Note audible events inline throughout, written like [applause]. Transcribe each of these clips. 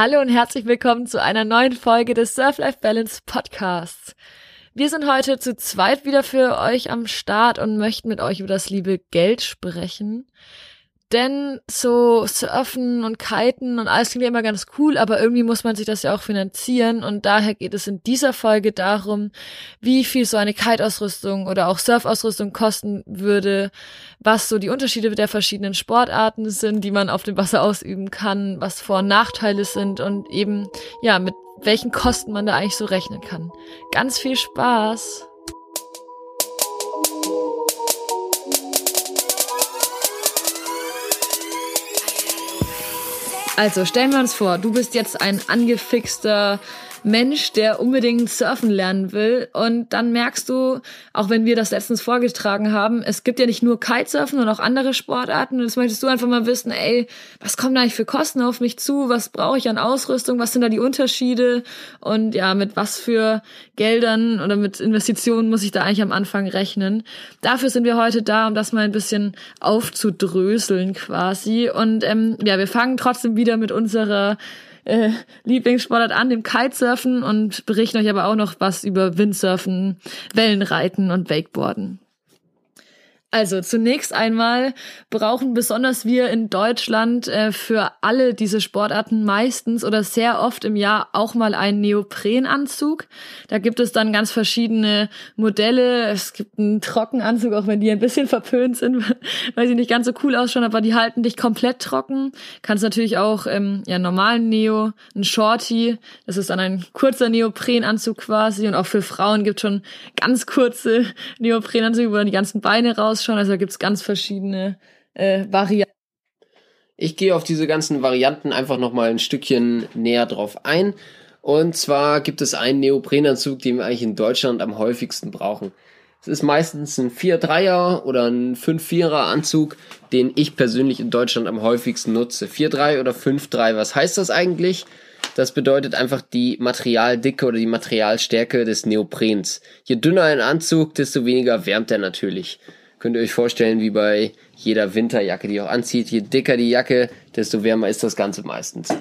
Hallo und herzlich willkommen zu einer neuen Folge des Surf Life Balance Podcasts. Wir sind heute zu zweit wieder für euch am Start und möchten mit euch über das liebe Geld sprechen. Denn so Surfen und Kiten und alles klingt ja immer ganz cool, aber irgendwie muss man sich das ja auch finanzieren und daher geht es in dieser Folge darum, wie viel so eine Kite-Ausrüstung oder auch Surfausrüstung kosten würde, was so die Unterschiede der verschiedenen Sportarten sind, die man auf dem Wasser ausüben kann, was Vor- und Nachteile sind und eben, ja, mit welchen Kosten man da eigentlich so rechnen kann. Ganz viel Spaß! Also stellen wir uns vor, du bist jetzt ein angefixter Mensch, der unbedingt surfen lernen will. Und dann merkst du, auch wenn wir das letztens vorgetragen haben, es gibt ja nicht nur Kitesurfen und auch andere Sportarten. Und jetzt möchtest du einfach mal wissen, ey, was kommen da eigentlich für Kosten auf mich zu? Was brauche ich an Ausrüstung? Was sind da die Unterschiede? Und ja, mit was für Geldern oder mit Investitionen muss ich da eigentlich am Anfang rechnen? Dafür sind wir heute da, um das mal ein bisschen aufzudröseln quasi. Und ähm, ja, wir fangen trotzdem wieder mit unserer äh, Lieblingssportart an, dem Kitesurfen und berichten euch aber auch noch was über Windsurfen, Wellenreiten und Wakeboarden. Also zunächst einmal brauchen besonders wir in Deutschland äh, für alle diese Sportarten meistens oder sehr oft im Jahr auch mal einen Neoprenanzug. Da gibt es dann ganz verschiedene Modelle. Es gibt einen Trockenanzug, auch wenn die ein bisschen verpönt sind, [laughs] weil sie nicht ganz so cool ausschauen, aber die halten dich komplett trocken. Kannst natürlich auch ähm, ja normalen Neo, ein Shorty, das ist dann ein kurzer Neoprenanzug quasi und auch für Frauen gibt schon ganz kurze [laughs] Neoprenanzüge, wo dann die ganzen Beine raus ausschauen. Also da gibt's ganz verschiedene äh, Varianten. Ich gehe auf diese ganzen Varianten einfach nochmal ein Stückchen näher drauf ein. Und zwar gibt es einen Neoprenanzug, den wir eigentlich in Deutschland am häufigsten brauchen. Es ist meistens ein 4-3er oder ein 5-4er Anzug, den ich persönlich in Deutschland am häufigsten nutze. 4-3 oder 5-3, was heißt das eigentlich? Das bedeutet einfach die Materialdicke oder die Materialstärke des Neoprens. Je dünner ein Anzug, desto weniger wärmt er natürlich. Könnt ihr euch vorstellen, wie bei jeder Winterjacke, die auch anzieht. Je dicker die Jacke, desto wärmer ist das Ganze meistens.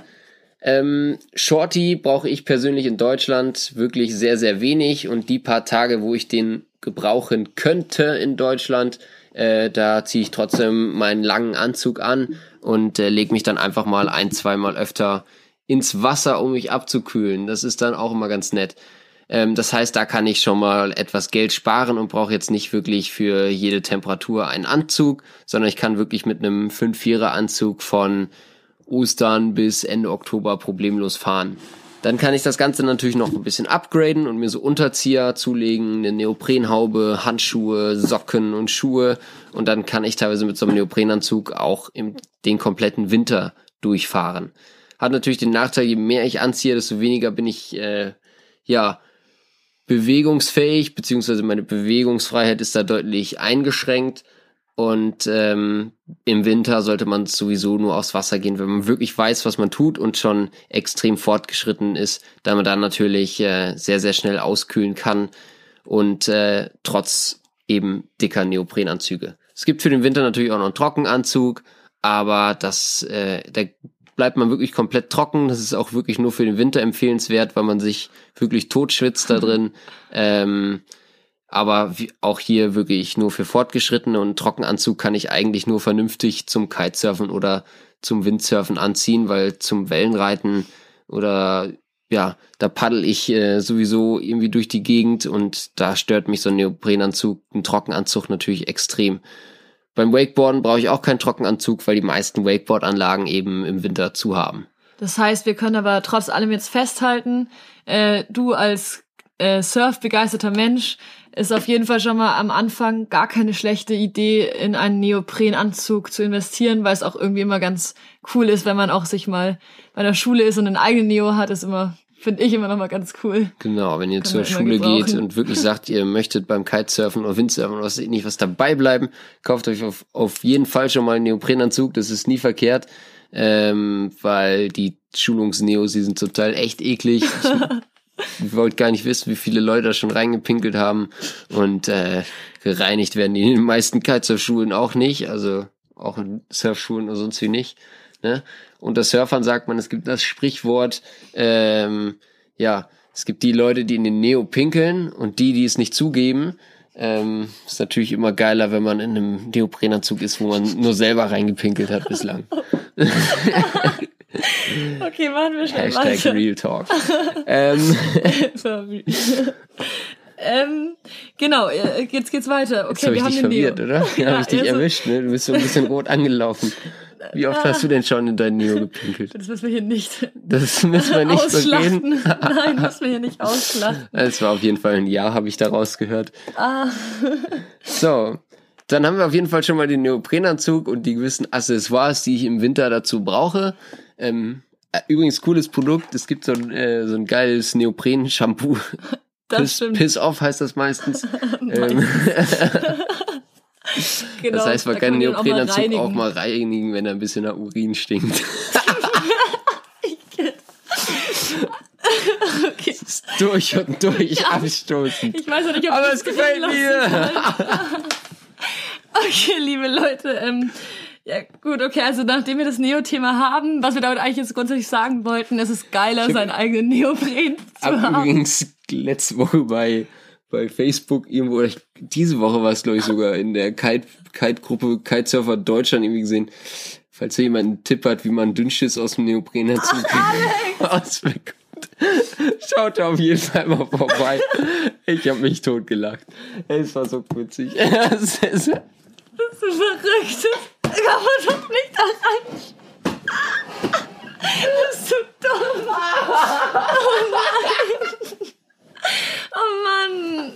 Ähm, Shorty brauche ich persönlich in Deutschland wirklich sehr, sehr wenig und die paar Tage, wo ich den gebrauchen könnte in Deutschland, äh, da ziehe ich trotzdem meinen langen Anzug an und äh, lege mich dann einfach mal ein, zweimal öfter ins Wasser, um mich abzukühlen. Das ist dann auch immer ganz nett. Ähm, das heißt, da kann ich schon mal etwas Geld sparen und brauche jetzt nicht wirklich für jede Temperatur einen Anzug, sondern ich kann wirklich mit einem 5-4er Anzug von Ostern bis Ende Oktober problemlos fahren. Dann kann ich das Ganze natürlich noch ein bisschen upgraden und mir so Unterzieher zulegen, eine Neoprenhaube, Handschuhe, Socken und Schuhe. Und dann kann ich teilweise mit so einem Neoprenanzug auch im, den kompletten Winter durchfahren. Hat natürlich den Nachteil, je mehr ich anziehe, desto weniger bin ich äh, ja bewegungsfähig, beziehungsweise meine Bewegungsfreiheit ist da deutlich eingeschränkt. Und ähm, im Winter sollte man sowieso nur aufs Wasser gehen, wenn man wirklich weiß, was man tut und schon extrem fortgeschritten ist, da man dann natürlich äh, sehr, sehr schnell auskühlen kann und äh, trotz eben dicker Neoprenanzüge. Es gibt für den Winter natürlich auch noch einen Trockenanzug, aber das, äh, da bleibt man wirklich komplett trocken. Das ist auch wirklich nur für den Winter empfehlenswert, weil man sich wirklich totschwitzt da [laughs] drin. Ähm, aber auch hier wirklich nur für Fortgeschrittene und Trockenanzug kann ich eigentlich nur vernünftig zum Kitesurfen oder zum Windsurfen anziehen, weil zum Wellenreiten oder ja, da paddel ich äh, sowieso irgendwie durch die Gegend und da stört mich so ein Neoprenanzug, ein Trockenanzug natürlich extrem. Beim Wakeboarden brauche ich auch keinen Trockenanzug, weil die meisten Wakeboard-Anlagen eben im Winter zu haben. Das heißt, wir können aber trotz allem jetzt festhalten, äh, du als äh, surfbegeisterter Mensch ist auf jeden Fall schon mal am Anfang gar keine schlechte Idee, in einen Neoprenanzug zu investieren, weil es auch irgendwie immer ganz cool ist, wenn man auch sich mal bei der Schule ist und einen eigenen Neo hat, ist immer Finde ich immer noch mal ganz cool. Genau, wenn ihr Kann zur Schule geht und wirklich sagt, ihr möchtet beim Kitesurfen oder Windsurfen oder was nicht was dabei bleiben, kauft euch auf, auf jeden Fall schon mal einen Neoprenanzug, das ist nie verkehrt, ähm, weil die Schulungsneos, die sind zum Teil echt eklig. Ich [laughs] wollte gar nicht wissen, wie viele Leute da schon reingepinkelt haben und äh, gereinigt werden die in den meisten Kitesurf-Schulen auch nicht, also auch in Surfschulen oder sonst wie nicht. Ne? Unter Surfern sagt man, es gibt das Sprichwort, ähm, ja, es gibt die Leute, die in den Neo pinkeln und die, die es nicht zugeben. Ähm, ist natürlich immer geiler, wenn man in einem Neoprenanzug ist, wo man nur selber reingepinkelt hat bislang. [laughs] Okay, machen wir schnell Hashtag weiter. Real Talk. [laughs] ähm, [laughs] ähm, genau, äh, jetzt geht's weiter. jetzt Okay, habe wir ich haben dich den Neo. verwirrt, oder? Ja, Ja, habe ich dich also- erwischt, ne? Du bist so ein bisschen rot angelaufen. Wie oft hast du denn schon in dein Neo gepinkelt? Das müssen wir hier nicht Das müssen wir nicht so ausschlachten. gehen. [laughs] Nein, müssen wir hier nicht ausschlachten. Es war auf jeden Fall ein Ja, habe ich daraus gehört. Ah, So, dann haben wir auf jeden Fall schon mal den Neoprenanzug und die gewissen Accessoires, die ich im Winter dazu brauche. Ähm, äh, übrigens, cooles Produkt. Es gibt so ein, äh, so ein geiles Neopren-Shampoo. das Piss, stimmt. Piss off heißt das meistens. [laughs] ähm, [laughs] [laughs] genau, das heißt, man da kann den den auch mal Neoprenanzug reinigen. auch mal reinigen, wenn er ein bisschen nach Urin stinkt. Okay. [laughs] durch und durch abstoßen. Ich weiß noch nicht, ob Aber es gefällt mir. [laughs] Okay, liebe Leute, ähm, ja gut, okay, also nachdem wir das Neo-Thema haben, was wir damit eigentlich jetzt grundsätzlich sagen wollten, es ist geiler, seinen eigenen Neopren zu Hab haben. übrigens letzte Woche bei, bei Facebook irgendwo, oder ich, diese Woche war es glaube ich sogar in der Kite, Kite-Gruppe Kitesurfer Deutschland irgendwie gesehen, falls hier jemand einen Tipp hat, wie man Dünnschiss aus dem Neoprenanzug ausbekommt. [laughs] Schaut da auf jeden Fall mal vorbei. Ich habe mich totgelacht. Es war so [laughs] ist- Das ist verrückt. Das kann man doch nicht rein. Das ist so dumm. Oh nein. Oh Mann.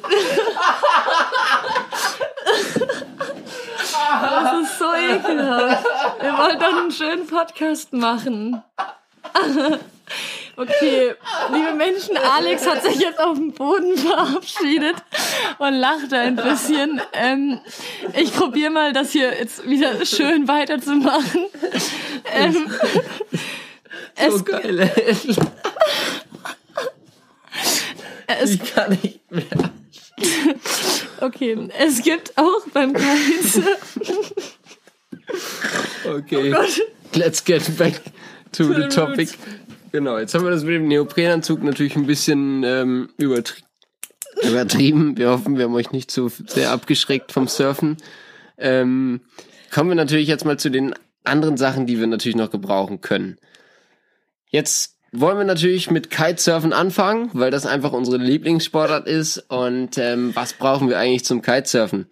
Das ist so ekelhaft. Wir wollen doch einen schönen Podcast machen. Okay, liebe Menschen, Alex hat sich jetzt auf dem Boden verabschiedet und lacht ein bisschen. Ähm, ich probiere mal, das hier jetzt wieder schön weiterzumachen. Ähm, es, so geil. [laughs] es, Ich kann nicht mehr. [laughs] okay, es gibt auch beim Kaiser. Okay. Gott. Let's get back to, To the the topic. Genau, jetzt haben wir das mit dem Neoprenanzug natürlich ein bisschen ähm, übertri übertrieben. Wir hoffen, wir haben euch nicht so sehr abgeschreckt vom Surfen. Ähm, kommen wir natürlich jetzt mal zu den anderen Sachen, die wir natürlich noch gebrauchen können. Jetzt wollen wir natürlich mit Kitesurfen anfangen, weil das einfach unsere Lieblingssportart ist. Und ähm, was brauchen wir eigentlich zum Kitesurfen?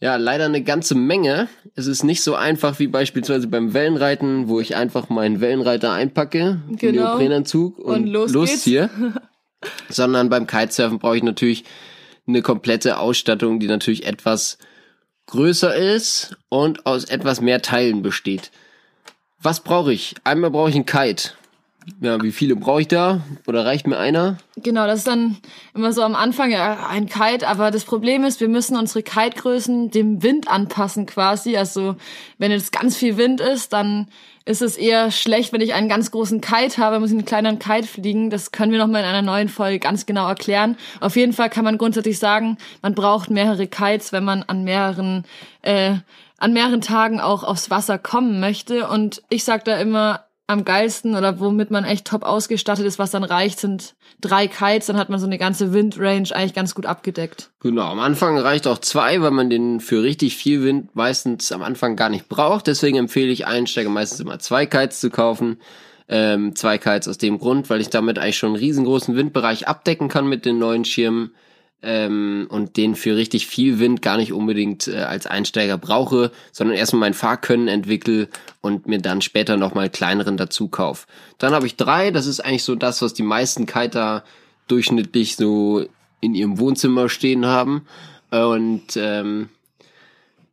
Ja, leider eine ganze Menge. Es ist nicht so einfach wie beispielsweise beim Wellenreiten, wo ich einfach meinen Wellenreiter einpacke, Genau. Neoprenanzug und, Und los losziehe. [laughs] Sondern beim Kitesurfen brauche ich natürlich eine komplette Ausstattung, die natürlich etwas größer ist und aus etwas mehr Teilen besteht. Was brauche ich? Einmal brauche ich einen Kite. Ja, wie viele brauche ich da? Oder reicht mir einer? Genau, das ist dann immer so am Anfang ein Kite, aber das Problem ist, wir müssen unsere Kitegrößen dem Wind anpassen quasi. Also wenn jetzt ganz viel Wind ist, dann ist es eher schlecht, wenn ich einen ganz großen Kite habe, muss ich einen kleineren Kite fliegen. Das können wir nochmal in einer neuen Folge ganz genau erklären. Auf jeden Fall kann man grundsätzlich sagen, man braucht mehrere Kites, wenn man an mehreren äh, an mehreren Tagen auch aufs Wasser kommen möchte. Und ich sag da immer, am geilsten oder womit man echt top ausgestattet ist, was dann reicht, sind drei Kites, dann hat man so eine ganze Windrange eigentlich ganz gut abgedeckt. Genau, am Anfang reicht auch zwei, weil man den für richtig viel Wind meistens am Anfang gar nicht braucht. Deswegen empfehle ich Einsteiger meistens immer zwei Kites zu kaufen. Ähm, zwei Kites aus dem Grund, weil ich damit eigentlich schon einen riesengroßen Windbereich abdecken kann mit den neuen Schirmen ähm, und den für richtig viel Wind gar nicht unbedingt äh, als Einsteiger brauche, sondern erstmal mein Fahrkönnen entwickle und mir dann später nochmal kleineren dazu kauf. Dann habe ich drei, das ist eigentlich so das, was die meisten Kiter durchschnittlich so in ihrem Wohnzimmer stehen haben. Und ähm,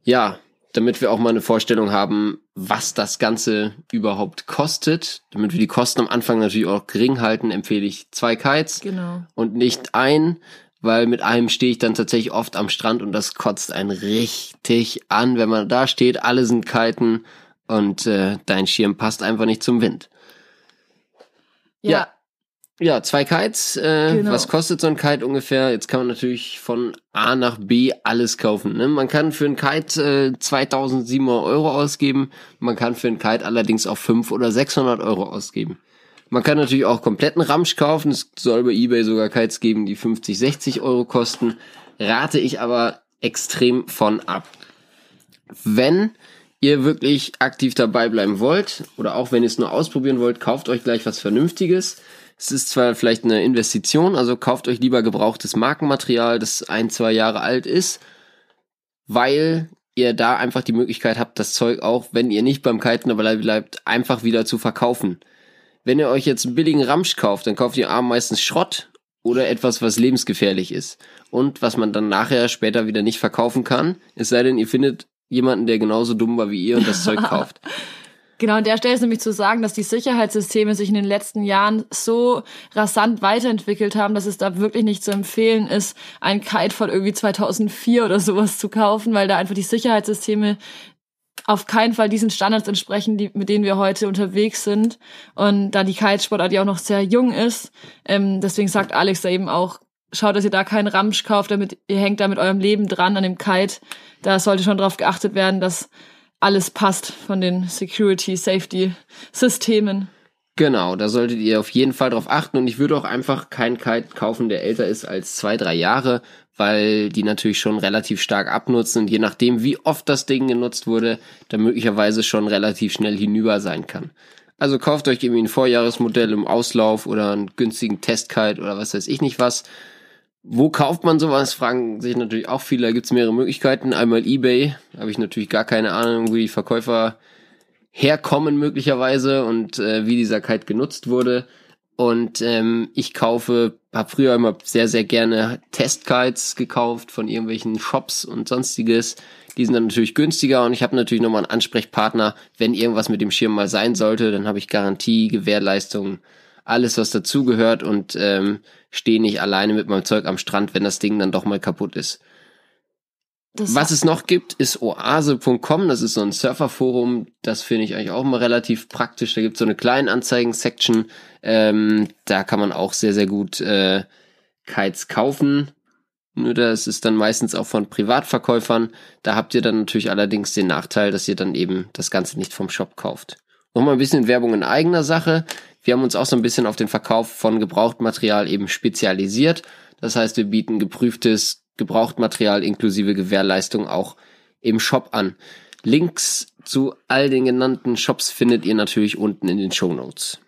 ja, damit wir auch mal eine Vorstellung haben, was das Ganze überhaupt kostet, damit wir die Kosten am Anfang natürlich auch gering halten, empfehle ich zwei Kites Genau. und nicht ein, weil mit einem stehe ich dann tatsächlich oft am Strand und das kotzt einen richtig an, wenn man da steht, alle sind kiten und äh, dein Schirm passt einfach nicht zum Wind. Ja. Ja. Ja, zwei Kites. Äh, Genau. Was kostet so ein Kite ungefähr? Jetzt kann man natürlich von A nach B alles kaufen. Ne? Man kann für ein Kite äh, 2700 Euro ausgeben. Man kann für ein Kite allerdings auch 500 oder 600 Euro ausgeben. Man kann natürlich auch kompletten Ramsch kaufen. Es soll bei eBay sogar Kites geben, die 50, 60 Euro kosten. Rate ich aber extrem von ab. Wenn ihr wirklich aktiv dabei bleiben wollt oder auch wenn ihr es nur ausprobieren wollt, kauft euch gleich was Vernünftiges. Es ist zwar vielleicht eine Investition, also kauft euch lieber gebrauchtes Markenmaterial, das ein, zwei Jahre alt ist, weil ihr da einfach die Möglichkeit habt, das Zeug auch, wenn ihr nicht beim Kiten dabei bleibt, einfach wieder zu verkaufen. Wenn ihr euch jetzt einen billigen Ramsch kauft, dann kauft ihr A meistens Schrott oder etwas, was lebensgefährlich ist und was man dann nachher später wieder nicht verkaufen kann, es sei denn, ihr findet jemanden, der genauso dumm war wie ihr und das Zeug [laughs] kauft. Genau, an der Stelle ist nämlich zu sagen, dass die Sicherheitssysteme sich in den letzten Jahren so rasant weiterentwickelt haben, dass es da wirklich nicht zu empfehlen ist, ein Kite von irgendwie 2004 oder sowas zu kaufen, weil da einfach die Sicherheitssysteme auf keinen Fall diesen Standards entsprechen, die, mit denen wir heute unterwegs sind. Und da die Kitesport ja auch noch sehr jung ist, ähm, deswegen sagt Alex da eben auch, schaut, dass ihr da keinen Ramsch kauft, damit ihr hängt da mit eurem Leben dran an dem Kite. Da sollte schon darauf geachtet werden, dass alles passt von den Security, Safety Systemen. Genau, da solltet ihr auf jeden Fall drauf achten und ich würde auch einfach keinen Kite kaufen, der älter ist als zwei, drei Jahre, weil die natürlich schon relativ stark abnutzen und je nachdem, wie oft das Ding genutzt wurde, dann möglicherweise schon relativ schnell hinüber sein kann. Also kauft euch irgendwie ein Vorjahresmodell im Auslauf oder einen günstigen Testkite oder was weiß ich nicht was. Wo kauft man sowas? Fragen sich natürlich auch viele. Da gibt's mehrere Möglichkeiten. Einmal eBay, habe ich natürlich gar keine Ahnung, wie die Verkäufer herkommen möglicherweise und äh, wie dieser Kite genutzt wurde. Und ähm, ich kaufe, habe früher immer sehr, sehr gerne Testkites gekauft von irgendwelchen Shops und sonstiges. Die sind dann natürlich günstiger und ich habe natürlich nochmal einen Ansprechpartner, wenn irgendwas mit dem Schirm mal sein sollte, dann habe ich Garantie, Gewährleistung, alles was dazugehört und ähm, stehe nicht alleine mit meinem Zeug am Strand, wenn das Ding dann doch mal kaputt ist. Das Was es noch gibt, ist oase.com. Das ist so ein Surferforum. Das finde ich eigentlich auch mal relativ praktisch. Da gibt es so eine Kleinanzeigen-Section. Ähm, da kann man auch sehr, sehr gut äh, Kites kaufen. Nur das ist dann meistens auch von Privatverkäufern. Da habt ihr dann natürlich allerdings den Nachteil, dass ihr dann eben das Ganze nicht vom Shop kauft. Nochmal ein bisschen Werbung in eigener Sache. Wir haben uns auch so ein bisschen auf den Verkauf von Gebrauchtmaterial eben spezialisiert. Das heißt, wir bieten geprüftes Gebrauchtmaterial inklusive Gewährleistung auch im Shop an. Links zu all den genannten Shops findet ihr natürlich unten in den Show Notes.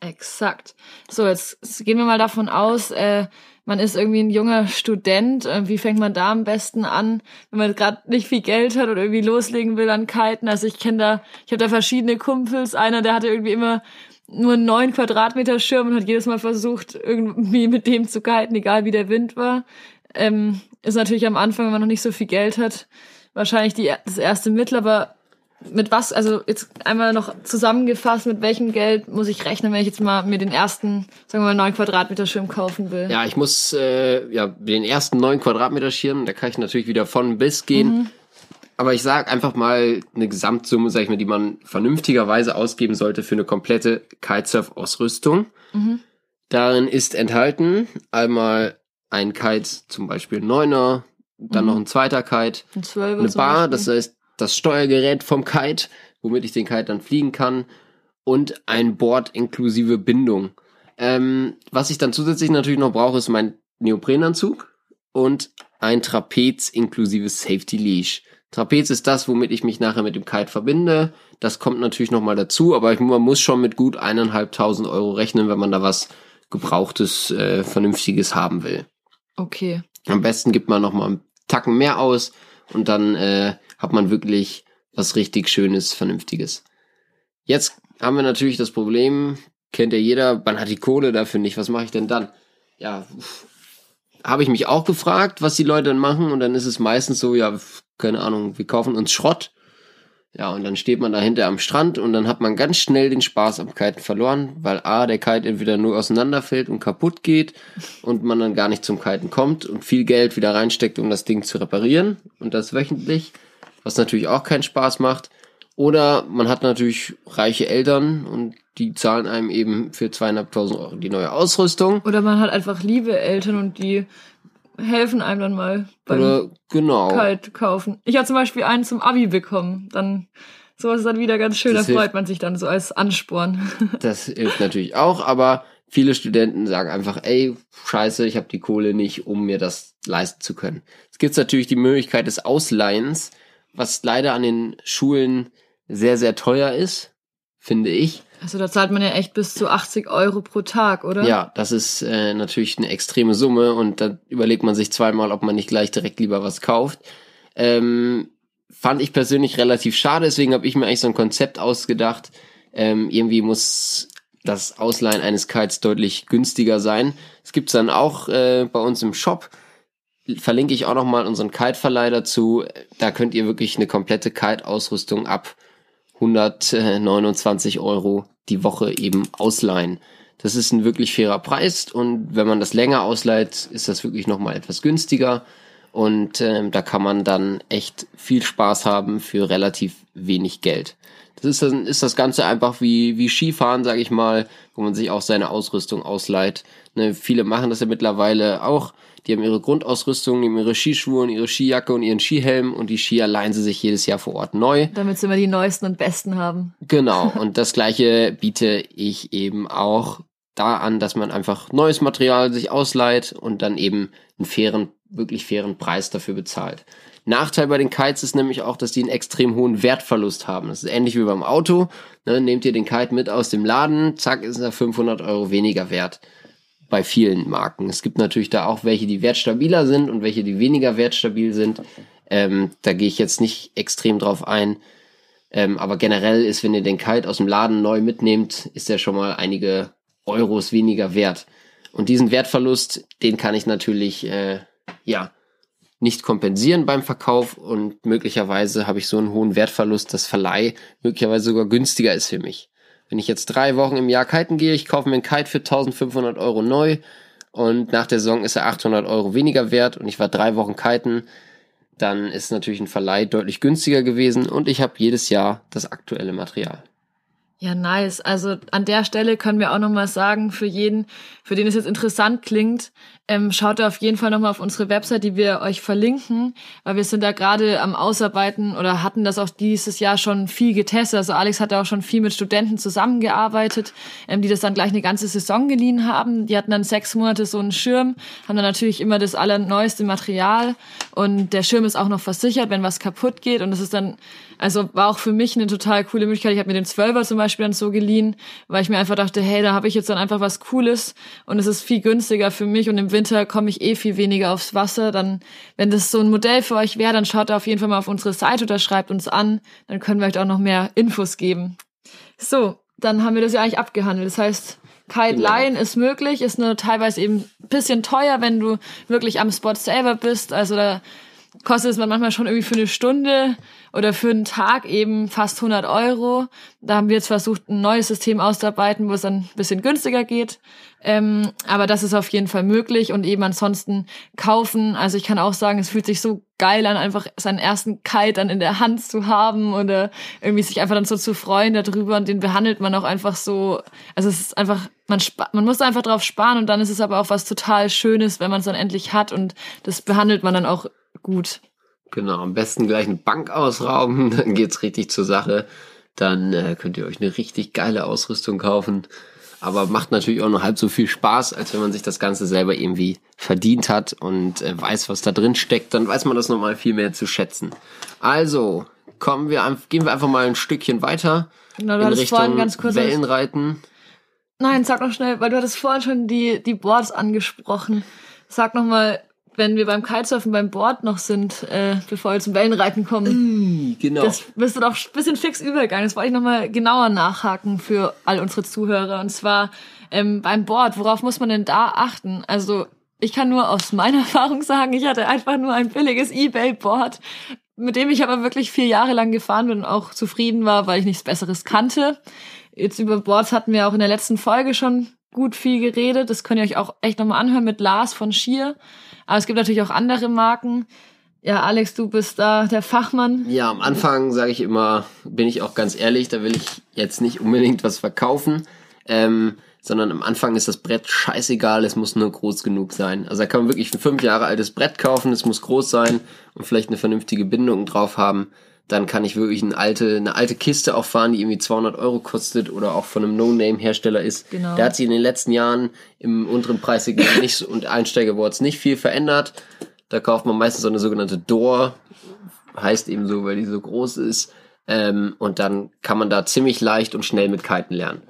Exakt. So, jetzt gehen wir mal davon aus, äh, man ist irgendwie ein junger Student. Äh, wie fängt man da am besten an, wenn man gerade nicht viel Geld hat oder irgendwie loslegen will an Kiten? Also ich kenne da, ich habe da verschiedene Kumpels. Einer, der hatte irgendwie immer nur einen neun Quadratmeter Schirm und hat jedes Mal versucht, irgendwie mit dem zu kiten, egal wie der Wind war. Ähm, ist natürlich am Anfang, wenn man noch nicht so viel Geld hat, wahrscheinlich die, das erste Mittel, aber mit was, also jetzt einmal noch zusammengefasst, mit welchem Geld muss ich rechnen, wenn ich jetzt mal mir den ersten, sagen wir mal, 9 Quadratmeter Schirm kaufen will? Ja, ich muss äh, ja den ersten 9 Quadratmeter Schirm, da kann ich natürlich wieder von bis gehen. Aber ich sag einfach mal eine Gesamtsumme, sag ich mal, die man vernünftigerweise ausgeben sollte für eine komplette Kitesurf-Ausrüstung. Darin ist enthalten einmal ein Kite, zum Beispiel ein Neuner, dann noch ein zweiter Kite, Ein Zwölfer eine Bar, das heißt das Steuergerät vom Kite, womit ich den Kite dann fliegen kann und ein Board inklusive Bindung. Ähm, was ich dann zusätzlich natürlich noch brauche, ist mein Neoprenanzug und ein Trapez inklusive Safety Leash. Trapez ist das, womit ich mich nachher mit dem Kite verbinde. Das kommt natürlich nochmal dazu, aber ich, man muss schon mit gut eineinhalbtausend Euro rechnen, wenn man da was Gebrauchtes, äh, Vernünftiges haben will. Okay. Am besten gibt man noch mal einen Tacken mehr aus und dann äh, hat man wirklich was richtig Schönes, Vernünftiges. Jetzt haben wir natürlich das Problem, kennt ja jeder, man hat die Kohle dafür nicht, was mache ich denn dann? Ja, habe ich mich auch gefragt, was die Leute dann machen und dann ist es meistens so, ja, keine Ahnung, wir kaufen uns Schrott. Ja, und dann steht man dahinter am Strand und dann hat man ganz schnell den Spaß am Kiten verloren, weil A, der Kite entweder nur auseinanderfällt und kaputt geht und man dann gar nicht zum Kiten kommt und viel Geld wieder reinsteckt, um das Ding zu reparieren und das wöchentlich, was natürlich auch keinen Spaß macht. Oder man hat natürlich reiche Eltern und die zahlen einem eben für zweieinhalbtausend Euro die neue Ausrüstung. Oder man hat einfach liebe Eltern und die helfen einem dann mal beim Oder, genau. Kalt kaufen. Ich habe zum Beispiel einen zum Abi bekommen. Dann sowas ist dann wieder ganz schön. Da Das hilft. freut man sich dann so als Ansporn. [laughs] Das hilft natürlich auch, aber viele Studenten sagen einfach, ey, scheiße, ich habe die Kohle nicht, um mir das leisten zu können. Es gibt natürlich die Möglichkeit des Ausleihens, was leider an den Schulen sehr, sehr teuer ist, finde ich. Also da zahlt man ja echt bis zu 80 Euro pro Tag, oder? Ja, das ist äh, natürlich eine extreme Summe und da überlegt man sich zweimal, ob man nicht gleich direkt lieber was kauft. Ähm, fand ich persönlich relativ schade, deswegen habe ich mir eigentlich so ein Konzept ausgedacht. Ähm, irgendwie muss das Ausleihen eines Kites deutlich günstiger sein. Es gibt's dann auch äh, bei uns im Shop. Verlinke ich auch nochmal unseren Kite-Verleih dazu. Da könnt ihr wirklich eine komplette Kite-Ausrüstung ab 129 Euro die Woche eben ausleihen. Das ist ein wirklich fairer Preis und wenn man das länger ausleiht, ist das wirklich nochmal etwas günstiger und ähm, da kann man dann echt viel Spaß haben für relativ wenig Geld. Das ist dann ist das Ganze einfach wie wie Skifahren, sage ich mal, wo man sich auch seine Ausrüstung ausleiht. Ne, viele machen das ja mittlerweile auch. Die haben ihre Grundausrüstung, die haben ihre Skischuhe und ihre Skijacke und ihren Skihelm und die Skier leihen sie sich jedes Jahr vor Ort neu. Damit sie immer die neuesten und besten haben. Genau, [laughs] und das gleiche biete ich eben auch da an, dass man einfach neues Material sich ausleiht und dann eben einen fairen, wirklich fairen Preis dafür bezahlt. Nachteil bei den Kites ist nämlich auch, dass die einen extrem hohen Wertverlust haben. Das ist ähnlich wie beim Auto. Ne, nehmt ihr den Kite mit aus dem Laden, zack, ist er 500 Euro weniger wert. Bei vielen Marken. Es gibt natürlich da auch welche, die wertstabiler sind und welche, die weniger wertstabil sind. Ähm, da gehe ich jetzt nicht extrem drauf ein. Ähm, aber generell ist, wenn ihr den Kite aus dem Laden neu mitnehmt, ist der schon mal einige Euros weniger wert. Und diesen Wertverlust, den kann ich natürlich, äh, ja, nicht kompensieren beim Verkauf und möglicherweise habe ich so einen hohen Wertverlust, dass Verleih möglicherweise sogar günstiger ist für mich. Wenn ich jetzt drei Wochen im Jahr kiten gehe, ich kaufe mir einen Kite für 1500 Euro neu und nach der Saison ist er 800 Euro weniger wert und ich war drei Wochen kiten, dann ist natürlich ein Verleih deutlich günstiger gewesen und ich habe jedes Jahr das aktuelle Material. Ja, nice. Also an der Stelle können wir auch nochmal sagen, für jeden, für den es jetzt interessant klingt, ähm, schaut da auf jeden Fall nochmal auf unsere Website, die wir euch verlinken, weil wir sind da gerade am Ausarbeiten oder hatten das auch dieses Jahr schon viel getestet. Also Alex hat da auch schon viel mit Studenten zusammengearbeitet, ähm, die das dann gleich eine ganze Saison geliehen haben. Die hatten dann sechs Monate so einen Schirm, haben dann natürlich immer das allerneueste Material und der Schirm ist auch noch versichert, wenn was kaputt geht und das ist dann also war auch für mich eine total coole Möglichkeit. Ich habe mir den Zwölfer zum Beispiel dann so geliehen, weil ich mir einfach dachte, hey, da habe ich jetzt dann einfach was Cooles und es ist viel günstiger für mich und im Winter komme ich eh viel weniger aufs Wasser. Dann, wenn das so ein Modell für euch wäre, dann schaut da auf jeden Fall mal auf unsere Seite oder schreibt uns an. Dann können wir euch auch noch mehr Infos geben. So, dann haben wir das ja eigentlich abgehandelt. Das heißt, Kite Line ist möglich, ist nur teilweise eben ein bisschen teuer, wenn du wirklich am Spot selber bist. Also da kostet es manchmal schon irgendwie für eine Stunde oder für einen Tag eben fast 100 Euro. Da haben wir jetzt versucht, ein neues System auszuarbeiten, wo es dann ein bisschen günstiger geht. Ähm, aber das ist auf jeden Fall möglich und eben ansonsten kaufen. Also ich kann auch sagen, es fühlt sich so geil an, einfach seinen ersten Kite dann in der Hand zu haben oder irgendwie sich einfach dann so zu freuen darüber und den behandelt man auch einfach so. Also es ist einfach, man, man muss einfach drauf sparen und dann ist es aber auch was total Schönes, wenn man es dann endlich hat und das behandelt man dann auch gut. Genau, am besten gleich eine Bank ausrauben, [laughs] dann geht's richtig zur Sache. Dann äh, könnt ihr euch eine richtig geile Ausrüstung kaufen. Aber macht natürlich auch nur halb so viel Spaß, als wenn man sich das Ganze selber irgendwie verdient hat und äh, weiß, was da drin steckt. Dann weiß man das nochmal viel mehr zu schätzen. Also, kommen wir, gehen wir einfach mal ein Stückchen weiter. Genau, du in hattest Richtung vorhin ganz kurz. Wellenreiten. Nein, sag noch schnell, weil du hattest vorhin schon die, die Boards angesprochen. Sag noch mal, wenn wir beim Kitesurfen beim Board noch sind, äh, bevor wir zum Wellenreiten kommen. Genau. Das bist du doch ein bisschen fix übergegangen. Das wollte ich nochmal genauer nachhaken für all unsere Zuhörer. Und zwar ähm, beim Board, worauf muss man denn da achten? Also ich kann nur aus meiner [laughs] Erfahrung sagen, ich hatte einfach nur ein billiges Ebay-Board, mit dem ich aber wirklich vier Jahre lang gefahren bin und auch zufrieden war, weil ich nichts Besseres kannte. Jetzt über Boards hatten wir auch in der letzten Folge schon gut viel geredet. Das könnt ihr euch auch echt nochmal anhören mit Lars von Schier. Aber es gibt natürlich auch andere Marken. Ja, Alex, du bist da der Fachmann. Ja, am Anfang sage ich immer, bin ich auch ganz ehrlich, da will ich jetzt nicht unbedingt was verkaufen. Ähm, sondern am Anfang ist das Brett scheißegal, es muss nur groß genug sein. Also da kann man wirklich ein fünf Jahre altes Brett kaufen, es muss groß sein und vielleicht eine vernünftige Bindung drauf haben. Dann kann ich wirklich eine alte, eine alte Kiste auch fahren, die irgendwie 200 Euro kostet oder auch von einem No-Name-Hersteller ist. Genau. Der hat sich in den letzten Jahren im unteren Preissegment [laughs] nicht und Einsteigerboards nicht viel verändert. Da kauft man meistens so eine sogenannte Door, heißt eben so, weil die so groß ist. Ähm, und dann kann man da ziemlich leicht und schnell mit Kiten lernen.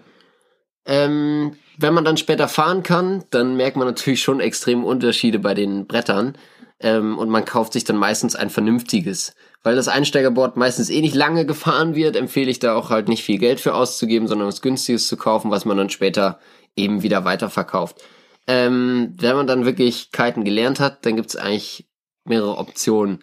Ähm, wenn man dann später fahren kann, dann merkt man natürlich schon extreme Unterschiede bei den Brettern. Ähm, und man kauft sich dann meistens ein vernünftiges. Weil das Einsteigerboard meistens eh nicht lange gefahren wird, empfehle ich da auch halt nicht viel Geld für auszugeben, sondern was günstiges zu kaufen, was man dann später eben wieder weiterverkauft. Ähm, wenn man dann wirklich Kiten gelernt hat, dann gibt's eigentlich mehrere Optionen.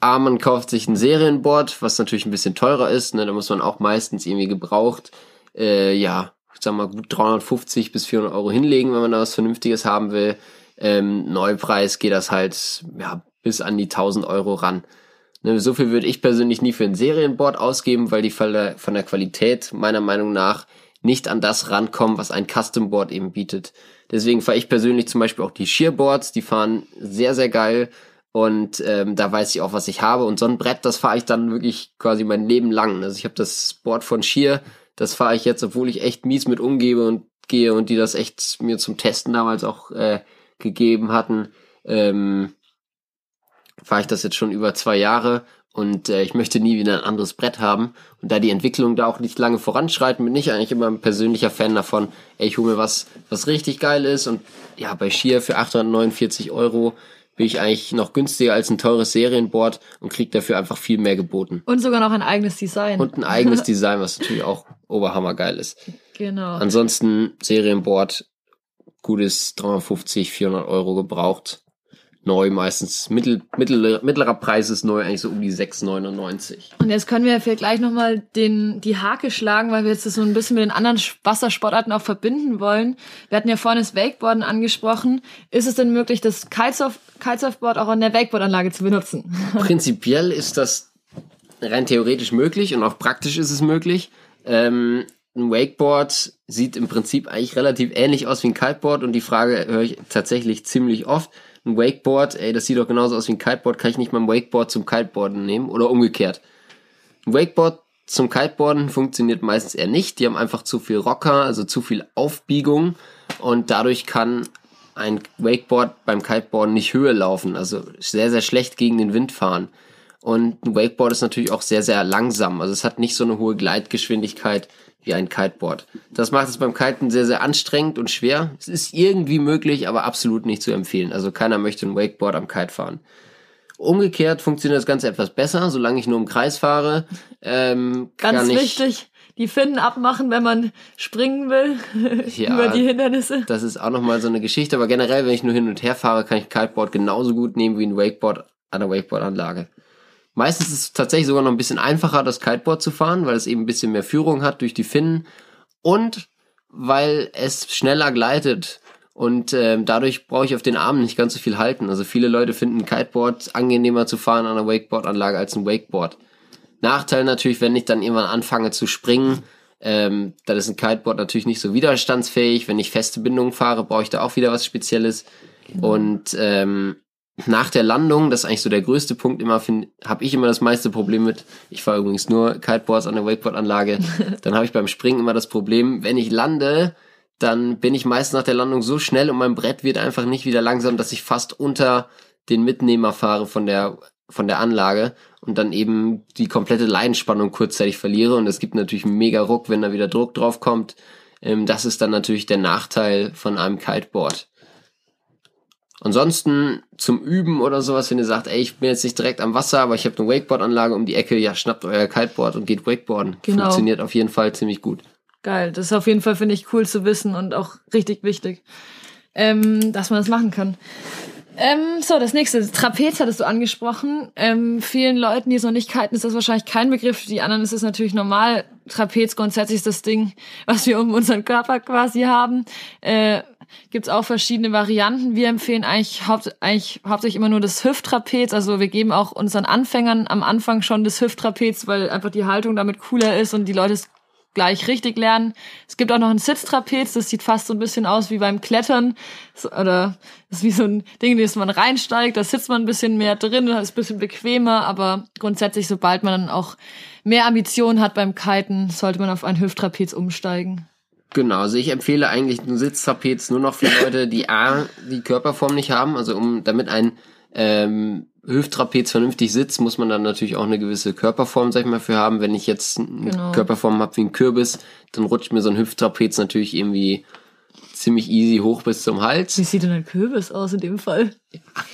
A, man kauft sich ein Serienboard, was natürlich ein bisschen teurer ist. Ne? Da muss man auch meistens irgendwie gebraucht, äh, ja, sag mal gut 350 bis 400 Euro hinlegen, wenn man da was Vernünftiges haben will. Ähm, Neupreis geht das halt ja bis an die 1000 Euro ran. Ne, so viel würde ich persönlich nie für ein Serienboard ausgeben, weil die von der, von der Qualität meiner Meinung nach nicht an das rankommen, was ein Custom-Board eben bietet. Deswegen fahre ich persönlich zum Beispiel auch die Shearboards, die fahren sehr, sehr geil und ähm, da weiß ich auch, was ich habe. Und so ein Brett, das fahre ich dann wirklich quasi mein Leben lang. Also ich habe das Board von Shear, das fahre ich jetzt, obwohl ich echt mies mit umgebe und gehe und die das echt mir zum Testen damals auch äh, gegeben hatten. Ähm, fahre ich das jetzt schon über zwei Jahre und äh, ich möchte nie wieder ein anderes Brett haben. Und da die Entwicklung da auch nicht lange voranschreiten, bin ich eigentlich immer ein persönlicher Fan davon, ey, ich hole mir was, was richtig geil ist. Und ja, bei Shear für 849 Euro bin ich eigentlich noch günstiger als ein teures Serienboard und krieg dafür einfach viel mehr geboten. Und sogar noch ein eigenes Design. Und ein eigenes [laughs] Design, was natürlich auch oberhammergeil ist. genau. Ansonsten Serienboard, gutes 350, 400 Euro gebraucht. Neu meistens, mittel, mittel, mittlerer Preis ist neu eigentlich so um die 6,99. Und jetzt können wir vielleicht gleich nochmal den, die Hake schlagen, weil wir jetzt das so ein bisschen mit den anderen Wassersportarten auch verbinden wollen. Wir hatten ja vorhin das Wakeboarden angesprochen. Ist es denn möglich, das Kitesurf, Kitesurfboard auch an der Wakeboardanlage zu benutzen? [laughs] Prinzipiell ist das rein theoretisch möglich und auch praktisch ist es möglich. Ähm, ein Wakeboard sieht im Prinzip eigentlich relativ ähnlich aus wie ein Kiteboard und die Frage höre ich tatsächlich ziemlich oft. Ein Wakeboard, ey, das sieht doch genauso aus wie ein Kiteboard, kann ich nicht mein Wakeboard zum Kiteboarden nehmen oder umgekehrt. Ein Wakeboard zum Kiteboarden funktioniert meistens eher nicht. Die haben einfach zu viel Rocker, also zu viel Aufbiegung und dadurch kann ein Wakeboard beim Kiteboarden nicht Höhe laufen, also sehr, sehr schlecht gegen den Wind fahren. Und ein Wakeboard ist natürlich auch sehr, sehr langsam. Also es hat nicht so eine hohe Gleitgeschwindigkeit wie ein Kiteboard. Das macht es beim Kiten sehr, sehr anstrengend und schwer. Es ist irgendwie möglich, aber absolut nicht zu empfehlen. Also keiner möchte ein Wakeboard am Kite fahren. Umgekehrt funktioniert das Ganze etwas besser, solange ich nur im Kreis fahre. Ähm, Ganz wichtig, die Finnen abmachen, wenn man springen will [laughs] Ja. über die Hindernisse. Das ist auch nochmal so eine Geschichte, aber generell, wenn ich nur hin und her fahre, kann ich Kiteboard genauso gut nehmen wie ein Wakeboard an der Wakeboard-Anlage. Meistens ist es tatsächlich sogar noch ein bisschen einfacher, das Kiteboard zu fahren, weil es eben ein bisschen mehr Führung hat durch die Finnen und weil es schneller gleitet. Und ähm, dadurch brauche ich auf den Armen nicht ganz so viel halten. Also viele Leute finden ein Kiteboard angenehmer zu fahren an einer Wakeboard-Anlage als ein Wakeboard. Nachteil natürlich, wenn ich dann irgendwann anfange zu springen, ähm, dann ist ein Kiteboard natürlich nicht so widerstandsfähig. Wenn ich feste Bindungen fahre, brauche ich da auch wieder was Spezielles. Und ähm, nach der Landung, das ist eigentlich so der größte Punkt immer, habe ich immer das meiste Problem mit. Ich fahre übrigens nur Kiteboards an der Wakeboard-Anlage. [laughs] dann habe ich beim Springen immer das Problem, wenn ich lande, dann bin ich meist nach der Landung so schnell und mein Brett wird einfach nicht wieder langsam, dass ich fast unter den Mitnehmer fahre von der von der Anlage und dann eben die komplette Leidenspannung kurzzeitig verliere und es gibt natürlich einen mega Ruck, wenn da wieder Druck drauf kommt. Ähm, das ist dann natürlich der Nachteil von einem Kiteboard. Ansonsten zum Üben oder sowas, wenn ihr sagt, ey, ich bin jetzt nicht direkt am Wasser, aber ich habe eine Wakeboard-Anlage um die Ecke, ja, schnappt euer Kiteboard und geht Wakeboarden. Genau. Funktioniert auf jeden Fall ziemlich gut. Geil, das ist auf jeden Fall, finde ich, cool zu wissen und auch richtig wichtig, ähm, dass man das machen kann. Ähm, so, das nächste, Trapez hattest du angesprochen. Ähm, vielen Leuten, die es noch nicht kiten, ist das wahrscheinlich kein Begriff. Für die anderen ist es natürlich normal. Trapez grundsätzlich ist das Ding, was wir um unseren Körper quasi haben. Äh, Gibt's auch verschiedene Varianten. Wir empfehlen eigentlich, haupt, eigentlich hauptsächlich immer nur das Hüfttrapez. Also wir geben auch unseren Anfängern am Anfang schon das Hüfttrapez, weil einfach die Haltung damit cooler ist und die Leute es gleich richtig lernen. Es gibt auch noch ein Sitztrapez, das sieht fast so ein bisschen aus wie beim Klettern. Oder das ist wie so ein Ding, in das man reinsteigt, da sitzt man ein bisschen mehr drin, ist ein bisschen bequemer, aber grundsätzlich, sobald man dann auch mehr Ambitionen hat beim Kiten, sollte man auf ein Hüfttrapez umsteigen. Genau, also ich empfehle eigentlich ein Sitztrapez nur noch für Leute, die A, die Körperform nicht haben, also um damit ein ähm, Hüfttrapez vernünftig sitzt, muss man dann natürlich auch eine gewisse Körperform, sag ich mal, für haben. Wenn ich jetzt eine genau. Körperform habe wie ein Kürbis, dann rutscht mir so ein Hüfttrapez natürlich irgendwie ziemlich easy hoch bis zum Hals. Wie sieht denn ein Kürbis aus in dem Fall? Ach,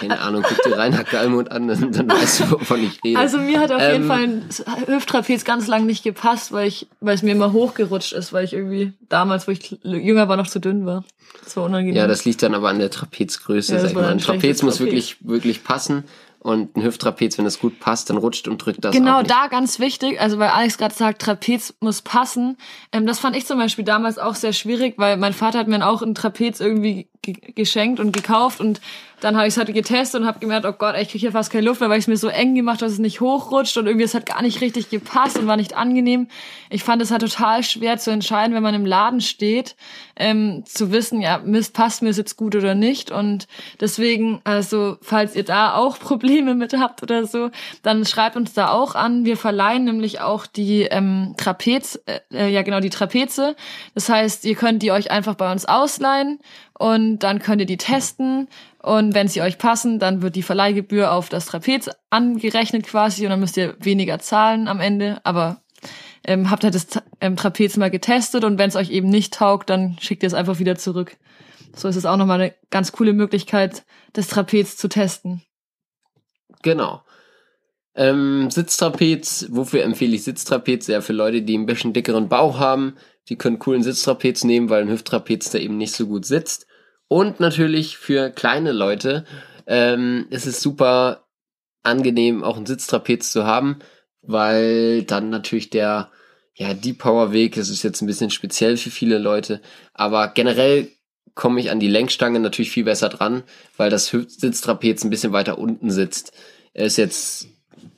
keine Ahnung, guck dir Rainer Gallmund an, dann, dann weißt du, wovon ich rede. Also mir hat auf ähm, jeden Fall ein Hüfttrapez ganz lang nicht gepasst, weil ich, weil es mir immer hochgerutscht ist, weil ich irgendwie damals, wo ich jünger war, noch zu dünn war. Das war unangenehm. Ja, das liegt dann aber an der Trapezgröße, ja, sag ich mal. Ein Trapez muss Trapez. wirklich, wirklich passen. Und ein Hüfttrapez, wenn es gut passt, dann rutscht und drückt das Genau, da ganz wichtig, also weil Alex gerade sagt, Trapez muss passen. Ähm, das fand ich zum Beispiel damals auch sehr schwierig, weil mein Vater hat mir auch ein Trapez irgendwie geschenkt und gekauft und dann habe ich es halt getestet und habe gemerkt, oh Gott, ich kriege hier fast keine Luft mehr, weil ich es mir so eng gemacht dass es nicht hochrutscht und irgendwie es hat gar nicht richtig gepasst und war nicht angenehm. Ich fand es halt total schwer zu entscheiden, wenn man im Laden steht, ähm, zu wissen, ja, Mist, passt mir es jetzt gut oder nicht. Und deswegen, also falls ihr da auch Probleme mit habt oder so, dann schreibt uns da auch an. Wir verleihen nämlich auch die ähm, Trapez, äh, ja genau, die Trapeze. Das heißt, ihr könnt die euch einfach bei uns ausleihen und dann könnt ihr die testen und wenn sie euch passen, dann wird die Verleihgebühr auf das Trapez angerechnet quasi und dann müsst ihr weniger zahlen am Ende, aber ähm, habt halt das ähm, Trapez mal getestet und wenn es euch eben nicht taugt, dann schickt ihr es einfach wieder zurück. So ist es auch nochmal eine ganz coole Möglichkeit, das Trapez zu testen. Genau. Ähm, Sitztrapez, wofür empfehle ich Sitztrapez? Ja, für Leute, die ein bisschen dickeren Bauch haben, die können coolen Sitztrapez nehmen, weil ein Hüfttrapez da eben nicht so gut sitzt. Und natürlich für kleine Leute ähm, ist es super angenehm, auch ein Sitztrapez zu haben, weil dann natürlich der ja, Deep Power Weg, das ist jetzt ein bisschen speziell für viele Leute, aber generell komme ich an die Lenkstange natürlich viel besser dran, weil das Sitztrapez ein bisschen weiter unten sitzt. Er ist jetzt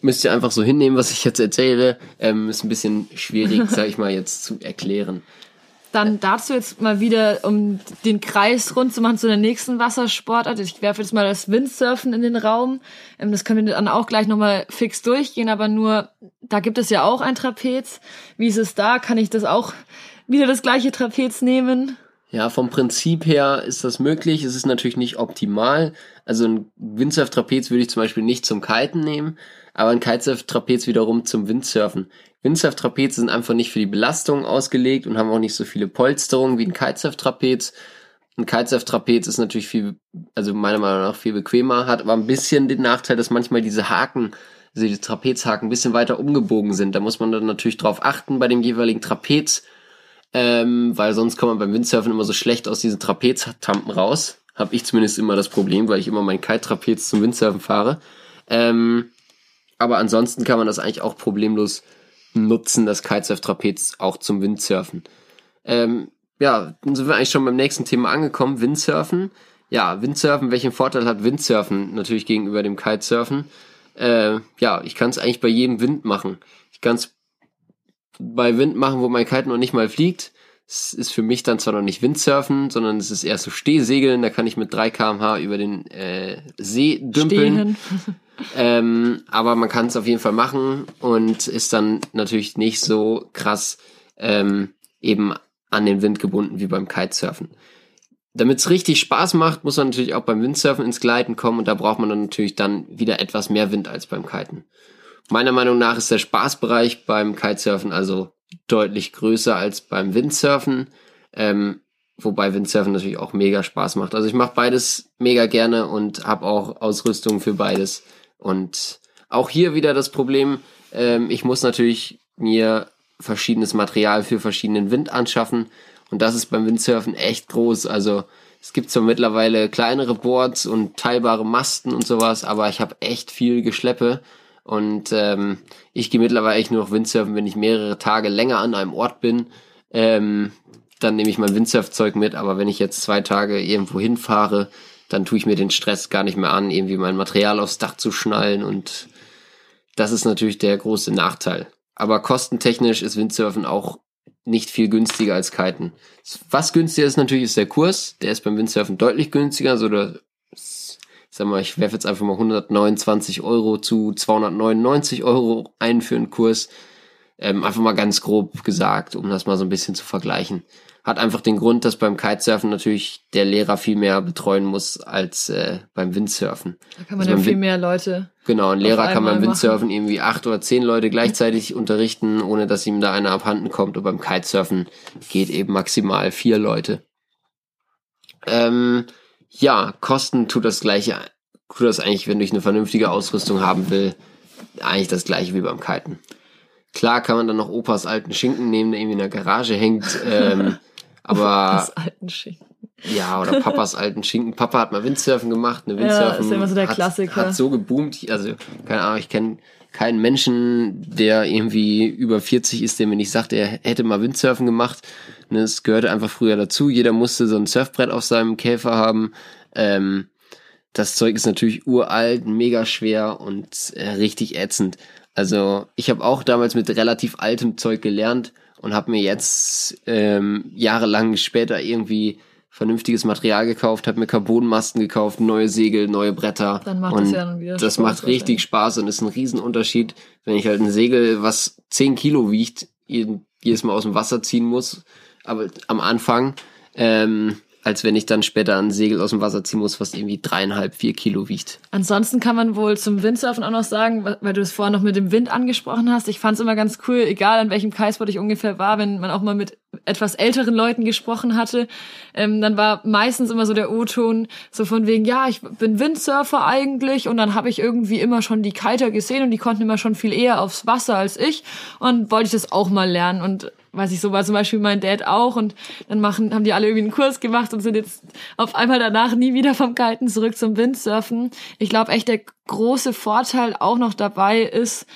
müsst ihr einfach so hinnehmen, was ich jetzt erzähle. Ähm, ist ein bisschen schwierig, [laughs] sag ich mal, jetzt zu erklären. Dann dazu jetzt mal wieder, um den Kreis rund zu machen zu der nächsten Wassersportart. Ich werfe jetzt mal das Windsurfen in den Raum. Ähm, das können wir dann auch gleich nochmal fix durchgehen, aber nur, da gibt es ja auch ein Trapez. Wie ist es da? Kann ich das auch wieder das gleiche Trapez nehmen? Ja, vom Prinzip her ist das möglich. Es ist natürlich nicht optimal. Also ein Windsurf-Trapez würde ich zum Beispiel nicht zum Kiten nehmen, aber ein Kitesurf-Trapez wiederum zum Windsurfen. Windsurf-Trapeze sind einfach nicht für die Belastung ausgelegt und haben auch nicht so viele Polsterungen wie ein Kitesurf-Trapez. Ein Kitesurf-Trapez ist natürlich viel, also meiner Meinung nach viel bequemer, hat aber ein bisschen den Nachteil, dass manchmal diese Haken, also die Trapezhaken ein bisschen weiter umgebogen sind. Da muss man dann natürlich drauf achten bei dem jeweiligen Trapez, ähm, weil sonst kommt man beim Windsurfen immer so schlecht aus diesen Trapeztampen raus. Habe ich zumindest immer das Problem, weil ich immer mein Kite-Trapez zum Windsurfen fahre. Ähm, aber ansonsten kann man das eigentlich auch problemlos nutzen, das Kitesurf-Trapez auch zum Windsurfen. Ähm, ja, dann sind wir eigentlich schon beim nächsten Thema angekommen, Windsurfen. Ja, Windsurfen, welchen Vorteil hat Windsurfen natürlich gegenüber dem Kitesurfen? Äh, ja, ich kann es eigentlich bei jedem Wind machen. Ich kann es bei Wind machen, wo mein Kite noch nicht mal fliegt. Es ist für mich dann zwar noch nicht Windsurfen, sondern es ist eher so Stehsegeln. Da kann ich mit 3 kmh über den äh, See dümpeln. [laughs] [laughs] Ähm, aber man kann es auf jeden Fall machen und ist dann natürlich nicht so krass ähm, eben an den Wind gebunden wie beim Kitesurfen. Damit es richtig Spaß macht, muss man natürlich auch beim Windsurfen ins Gleiten kommen und da braucht man dann natürlich dann wieder etwas mehr Wind als beim Kiten. Meiner Meinung nach ist der Spaßbereich beim Kitesurfen also deutlich größer als beim Windsurfen. Ähm, Wobei Windsurfen natürlich auch mega Spaß macht. Also ich mache beides mega gerne und habe auch Ausrüstung für beides. Und auch hier wieder das Problem, ähm, ich muss natürlich mir verschiedenes Material für verschiedenen Wind anschaffen. Und das ist beim Windsurfen echt groß. Also es gibt zwar mittlerweile kleinere Boards und teilbare Masten und sowas, aber ich habe echt viel Geschleppe. Und ähm, ich gehe mittlerweile echt nur noch Windsurfen, wenn ich mehrere Tage länger an einem Ort bin. Ähm, dann nehme ich mein Windsurfzeug mit. Aber wenn ich jetzt zwei Tage irgendwo hinfahre, dann tue ich mir den Stress gar nicht mehr an, irgendwie mein Material aufs Dach zu schnallen und das ist natürlich der große Nachteil. aber kostentechnisch ist Windsurfen auch nicht viel günstiger als Kiten. Was günstiger ist natürlich, ist der Kurs. Der ist beim Windsurfen deutlich günstiger. So der, sag mal, ich werfe jetzt einfach mal 129 Euro zu 299 Euro ein für einen Kurs. Ähm, einfach mal ganz grob gesagt, um das mal so ein bisschen zu vergleichen. Hat einfach den Grund, dass beim Kitesurfen natürlich der Lehrer viel mehr betreuen muss als äh, beim Windsurfen. Da kann man also ja viel mehr Leute. Genau, ein Lehrer kann beim Windsurfen machen. irgendwie acht oder zehn Leute gleichzeitig unterrichten, ohne dass ihm da einer abhanden kommt. Und beim Kitesurfen geht eben maximal vier Leute. Ähm, ja, Kosten tut das gleiche, tut das eigentlich, wenn du eine vernünftige Ausrüstung haben will, eigentlich das gleiche wie beim Kiten. Klar kann man dann noch Opas alten Schinken nehmen, der irgendwie in der Garage hängt. Ähm, [laughs] aber Opas alten Schinken. Ja, oder Papas [laughs] alten Schinken. Papa hat mal Windsurfen gemacht. Eine Windsurfen ja, ist ja immer so der hat, Klassiker. hat so geboomt. Also, keine Ahnung, ich kenne keinen Menschen, der irgendwie über 40 ist, der mir nicht sagt, er hätte mal Windsurfen gemacht. Es gehörte einfach früher dazu. Jeder musste so ein Surfbrett auf seinem Käfer haben. Ähm, das Zeug ist natürlich uralt, mega schwer und äh, richtig ätzend. Also ich habe auch damals mit relativ altem Zeug gelernt und habe mir jetzt ähm, jahrelang später irgendwie vernünftiges Material gekauft, habe mir Carbonmasten gekauft, neue Segel, neue Bretter. Dann macht und das ja dann wieder Das Spaß macht richtig Spaß und ist ein Riesenunterschied, wenn ich halt ein Segel, was 10 Kilo wiegt, jedes Mal aus dem Wasser ziehen muss. Aber am Anfang ähm, als wenn ich dann später ein Segel aus dem Wasser ziehen muss, was irgendwie dreieinhalb, vier Kilo wiegt. Ansonsten kann man wohl zum Windsurfen auch noch sagen, weil du es vorher noch mit dem Wind angesprochen hast. Ich fand es immer ganz cool, egal an welchem Kitespot ich ungefähr war, wenn man auch mal mit etwas älteren Leuten gesprochen hatte, ähm, dann war meistens immer so der O-Ton so von wegen, ja, ich bin Windsurfer eigentlich und dann habe ich irgendwie immer schon die Kiter gesehen und die konnten immer schon viel eher aufs Wasser als ich und wollte ich das auch mal lernen und weiß ich so war zum Beispiel mein Dad auch und dann machen haben die alle irgendwie einen Kurs gemacht und sind jetzt auf einmal danach nie wieder vom Kiten zurück zum Windsurfen. Ich glaube echt der große Vorteil auch noch dabei ist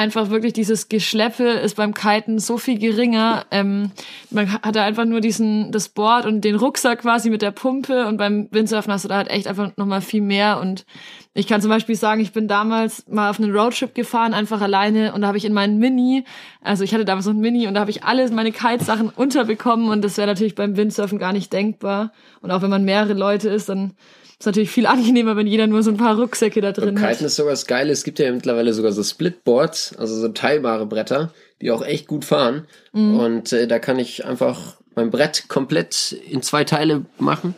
einfach wirklich dieses Geschleppe ist beim Kiten so viel geringer. Ähm, man hat da einfach nur diesen das Board und den Rucksack quasi mit der Pumpe und beim Windsurfen hast du da halt echt einfach noch mal viel mehr und ich kann zum Beispiel sagen, ich bin damals mal auf einen Roadtrip gefahren, einfach alleine und da habe ich in meinen Mini, also ich hatte damals noch ein Mini und da habe ich alles meine Kitesachen unterbekommen und das wäre natürlich beim Windsurfen gar nicht denkbar. Und auch wenn man mehrere Leute ist, dann ist natürlich viel angenehmer, wenn jeder nur so ein paar Rucksäcke da drin hat. Kiten ist sogar das Geile, es gibt ja mittlerweile sogar so Splitboards, also so teilbare Bretter, die auch echt gut fahren. Mhm. Und äh, da kann ich einfach mein Brett komplett in zwei Teile machen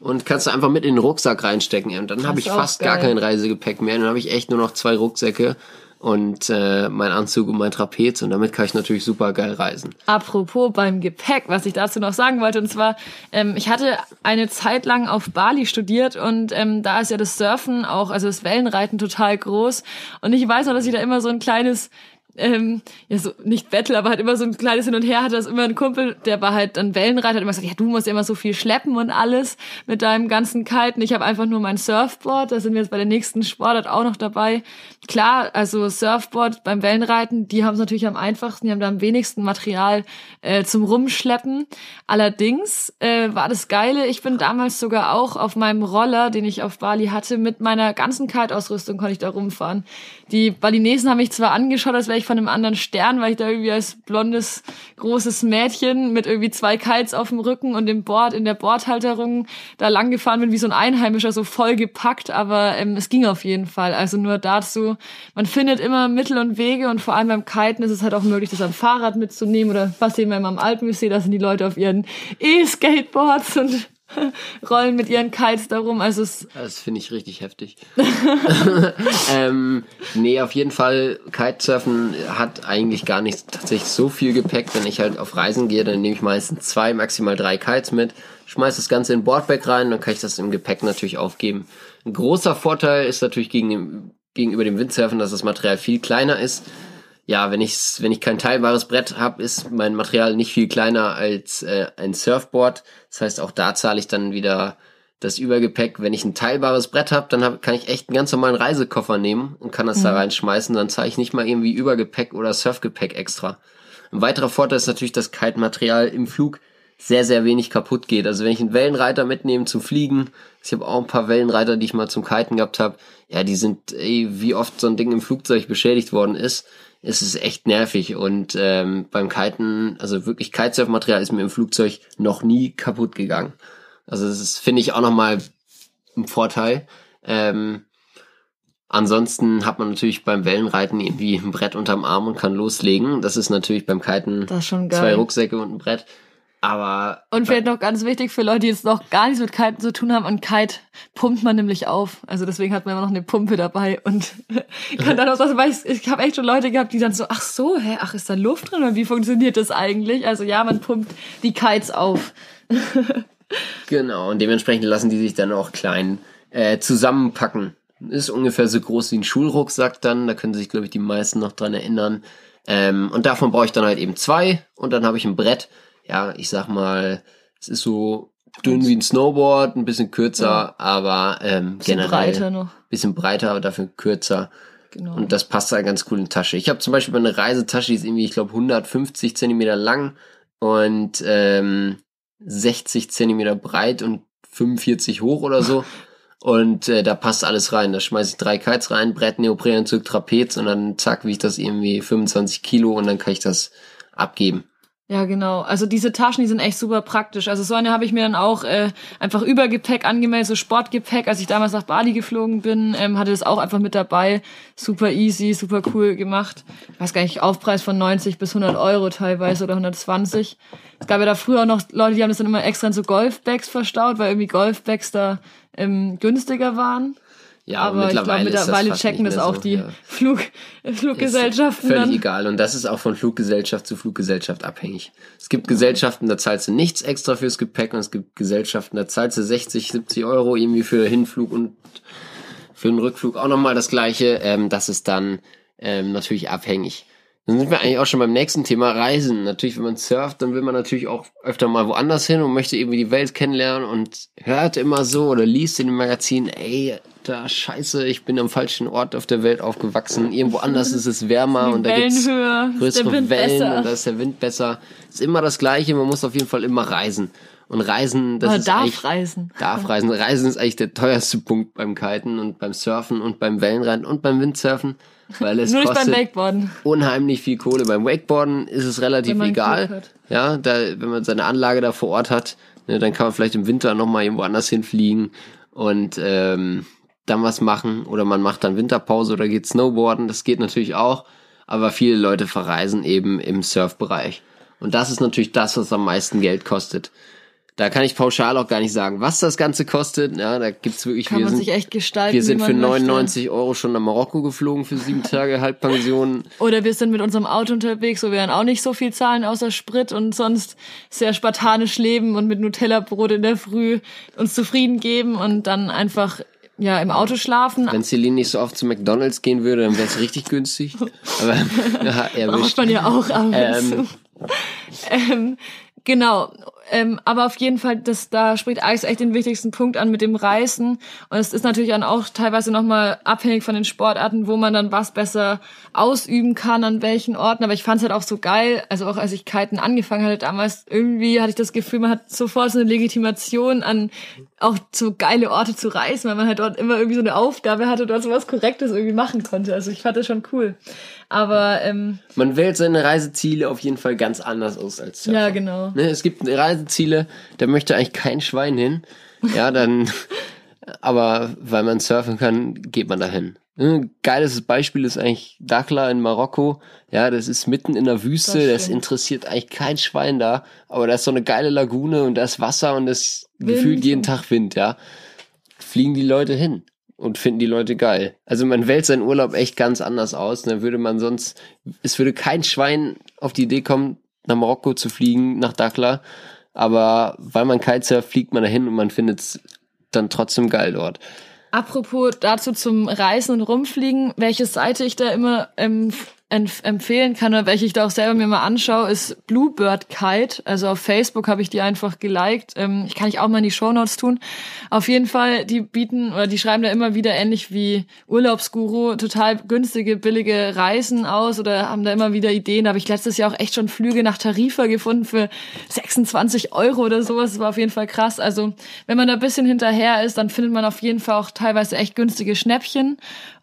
und kannst du einfach mit in den Rucksack reinstecken. Und dann habe ich fast geil. gar kein Reisegepäck mehr. Dann habe ich echt nur noch zwei Rucksäcke und äh, mein Anzug und mein Trapez und damit kann ich natürlich super geil reisen. Apropos beim Gepäck, was ich dazu noch sagen wollte, und zwar, ähm, ich hatte eine Zeit lang auf Bali studiert und ähm, da ist ja das Surfen auch, also das Wellenreiten total groß und ich weiß noch, dass ich da immer so ein kleines ähm, ja so nicht Battle, aber halt immer so ein kleines Hin und Her hatte das immer ein Kumpel, der war halt dann Wellenreiter, hat immer gesagt, ja du musst ja immer so viel schleppen und alles mit deinem ganzen Kiten. Ich habe einfach nur mein Surfboard, da sind wir jetzt bei der nächsten Sportart auch noch dabei. Klar, also Surfboard beim Wellenreiten, die haben es natürlich am einfachsten, die haben da am wenigsten Material äh, zum Rumschleppen. Allerdings äh, war das Geile, ich bin damals sogar auch auf meinem Roller, den ich auf Bali hatte, mit meiner ganzen Kite-Ausrüstung konnte ich da rumfahren. Die Balinesen haben mich zwar angeschaut, als wäre ich von einem anderen Stern, weil ich da irgendwie als blondes, großes Mädchen mit irgendwie zwei Kites auf dem Rücken und dem Board in der Bordhalterung da lang gefahren bin, wie so ein Einheimischer, so voll gepackt, aber ähm, es ging auf jeden Fall. Also nur dazu, man findet immer Mittel und Wege und vor allem beim Kiten ist es halt auch möglich, das am Fahrrad mitzunehmen oder was immer am Alpenmuseum, da sind die Leute auf ihren E-Skateboards und [laughs] rollen mit ihren Kites darum. Also es das finde ich richtig heftig. [laughs] ähm, nee, auf jeden Fall, Kitesurfen hat eigentlich gar nicht tatsächlich so viel Gepäck. Wenn ich halt auf Reisen gehe, dann nehme ich meistens zwei, maximal drei Kites mit, schmeiß das Ganze in Boardbag rein, dann kann ich das im Gepäck natürlich aufgeben. Ein großer Vorteil ist natürlich gegen, gegenüber dem Windsurfen, dass das Material viel kleiner ist ja, wenn ich wenn ich kein teilbares Brett habe, ist mein Material nicht viel kleiner als äh, ein Surfboard. Das heißt, auch da zahle ich dann wieder das Übergepäck. Wenn ich ein teilbares Brett habe, dann hab, kann ich echt einen ganz normalen Reisekoffer nehmen und kann das mhm. da reinschmeißen. Dann zahle ich nicht mal irgendwie Übergepäck oder Surfgepäck extra. Ein weiterer Vorteil ist natürlich, dass Kite-Material im Flug sehr, sehr wenig kaputt geht. Also wenn ich einen Wellenreiter mitnehme zum Fliegen, ich habe auch ein paar Wellenreiter, die ich mal zum Kiten gehabt habe, ja, die sind, ey, wie oft so ein Ding im Flugzeug beschädigt worden ist ist es echt nervig. Und ähm, beim Kiten, also wirklich Kitesurf-Material ist mir im Flugzeug noch nie kaputt gegangen. Also das ist, finde ich, auch nochmal ein Vorteil. Ähm, ansonsten hat man natürlich beim Wellenreiten irgendwie ein Brett unterm Arm und kann loslegen. Das ist natürlich beim Kiten zwei Rucksäcke und ein Brett. Aber. Und vielleicht noch ganz wichtig für Leute, die jetzt noch gar nichts mit Kiten zu tun haben, an Kite pumpt man nämlich auf. Also deswegen hat man immer noch eine Pumpe dabei und [laughs] kann dann auch sagen, weil ich, ich habe echt schon Leute gehabt, die dann so, ach so, hä, ach, ist da Luft drin oder wie funktioniert das eigentlich? Also ja, man pumpt die Kites auf. [laughs] genau, und dementsprechend lassen die sich dann auch klein äh, zusammenpacken. Ist ungefähr so groß wie ein Schulrucksack dann, da können sich, glaube ich, die meisten noch dran erinnern. Ähm, und davon brauche ich dann halt eben zwei und dann habe ich ein Brett ja, ich sag mal, es ist so dünn wie ein Snowboard, ein bisschen kürzer, ja. aber ähm, bisschen generell breiter noch. bisschen breiter, aber dafür kürzer. Genau. Und das passt da ganz cool in die Tasche. Ich habe zum Beispiel eine Reisetasche, die ist irgendwie, ich glaube, 150 Zentimeter lang und ähm, 60 Zentimeter breit und 45 hoch oder so. [laughs] Und äh, da passt alles rein. Da schmeiße ich drei Kites rein, Brett, Neoprenanzug, Trapez und dann zack, wie ich das irgendwie 25 Kilo und dann kann ich das abgeben. Ja, genau. Also diese Taschen, die sind echt super praktisch. Also so eine habe ich mir dann auch äh, einfach Übergepäck angemeldet, so Sportgepäck. Als ich damals nach Bali geflogen bin, ähm, hatte das auch einfach mit dabei. Super easy, super cool gemacht. Ich weiß gar nicht, Aufpreis von 90 bis 100 Euro teilweise oder 120. Es gab ja da früher auch noch Leute, die haben das dann immer extra in so Golfbags verstaut, weil irgendwie Golfbags da ähm, günstiger waren. Ja, aber mittlerweile, ich glaub, mittlerweile das checken das auch so, die ja. Flug, Fluggesellschaften. Ist völlig dann. egal. Und das ist auch von Fluggesellschaft zu Fluggesellschaft abhängig. Es gibt Gesellschaften, da zahlst du nichts extra fürs Gepäck und es gibt Gesellschaften, da zahlst du 60, 70 Euro irgendwie für Hinflug und für den Rückflug auch nochmal das gleiche. Ähm, das ist dann ähm, natürlich abhängig. Dann sind wir eigentlich auch schon beim nächsten Thema Reisen. Natürlich, wenn man surft, dann will man natürlich auch öfter mal woanders hin und möchte irgendwie die Welt kennenlernen und hört immer so oder liest in dem Magazin, ey, da scheiße, ich bin am falschen Ort auf der Welt aufgewachsen. Irgendwo anders ist es wärmer und da gibt's größere Wellen besser. und da ist der Wind besser. Ist immer das Gleiche, man muss auf jeden Fall immer reisen. Und Reisen, das Oder ist darf reisen. Darf reisen. Reisen ist eigentlich der teuerste Punkt beim Kiten und beim Surfen und beim Wellenreiten und beim Windsurfen. Weil es [laughs] Nur kostet nicht beim Wakeboarden. unheimlich viel Kohle. Beim Wakeboarden ist es relativ egal. Ja, da, wenn man seine Anlage da vor Ort hat, ne, dann kann man vielleicht im Winter nochmal irgendwo anders hinfliegen. Und ähm, dann was machen oder man macht dann Winterpause oder geht Snowboarden, das geht natürlich auch, aber viele Leute verreisen eben im Surfbereich. Und das ist natürlich das, was am meisten Geld kostet. Da kann ich pauschal auch gar nicht sagen, was das Ganze kostet. Ja, da gibt's wirklich. Kann wir man sind, sich echt gestalten. Wir sind für 99 möchte. Euro schon nach Marokko geflogen für sieben Tage Halbpension. [laughs] Oder wir sind mit unserem Auto unterwegs, wo wir dann auch nicht so viel zahlen außer Sprit und sonst sehr spartanisch leben und mit Nutella-Brot in der Früh uns zufrieden geben und dann einfach ja, im Auto schlafen. Wenn Celine nicht so oft zu McDonalds gehen würde, dann wäre es richtig günstig. [laughs] Aber ja, erwischt. Braucht man ja auch ab ähm, ähm, Genau. Ähm, aber auf jeden Fall, das, da spricht Alex echt den wichtigsten Punkt an mit dem Reisen. Und es ist natürlich dann auch teilweise nochmal abhängig von den Sportarten, wo man dann was besser ausüben kann, an welchen Orten. Aber ich fand es halt auch so geil. Also auch als ich Kiten angefangen hatte damals, irgendwie hatte ich das Gefühl, man hat sofort so eine Legitimation an auch so geile Orte zu reisen, weil man halt dort immer irgendwie so eine Aufgabe hatte, dort so was Korrektes irgendwie machen konnte. Also ich fand das schon cool. Aber ähm, man wählt seine Reiseziele auf jeden Fall ganz anders aus als Surfer. Ja, genau. Ne, es gibt Reiseziele, da möchte eigentlich kein Schwein hin. Ja, dann, [laughs] aber weil man surfen kann, geht man dahin. Ein ne, geiles Beispiel ist eigentlich Dakhla in Marokko. Ja, das ist mitten in der Wüste, das, das, interessiert eigentlich kein Schwein da, aber da ist so eine geile Lagune und da ist Wasser und das gefühlt jeden Tag Wind, ja. Fliegen die Leute hin und finden die Leute geil. Also man wählt seinen Urlaub echt ganz anders aus. Dann würde man sonst, es würde kein Schwein auf die Idee kommen, nach Marokko zu fliegen, nach Dakhla. Aber weil man Kitesurft, fliegt man dahin und man findet es dann trotzdem geil dort. Apropos dazu zum Reisen und Rumfliegen, welche Seite ich da immer ähm, empfehlen kann oder welche ich da auch selber mir mal anschaue, ist Bluebird Kite. Also auf Facebook habe ich die einfach geliked. Ähm, ich kann ich auch mal in die Show Notes tun. Auf jeden Fall, die bieten oder die schreiben da immer wieder ähnlich wie Urlaubsguru total günstige, billige Reisen aus oder haben da immer wieder Ideen. Da habe ich letztes Jahr auch echt schon Flüge nach Tarifa gefunden für 26 Euro oder sowas. Das war auf jeden Fall krass. Also wenn man da ein bisschen hinterher ist, dann findet man auf jeden Fall auch teilweise echt günstige Schnäppchen.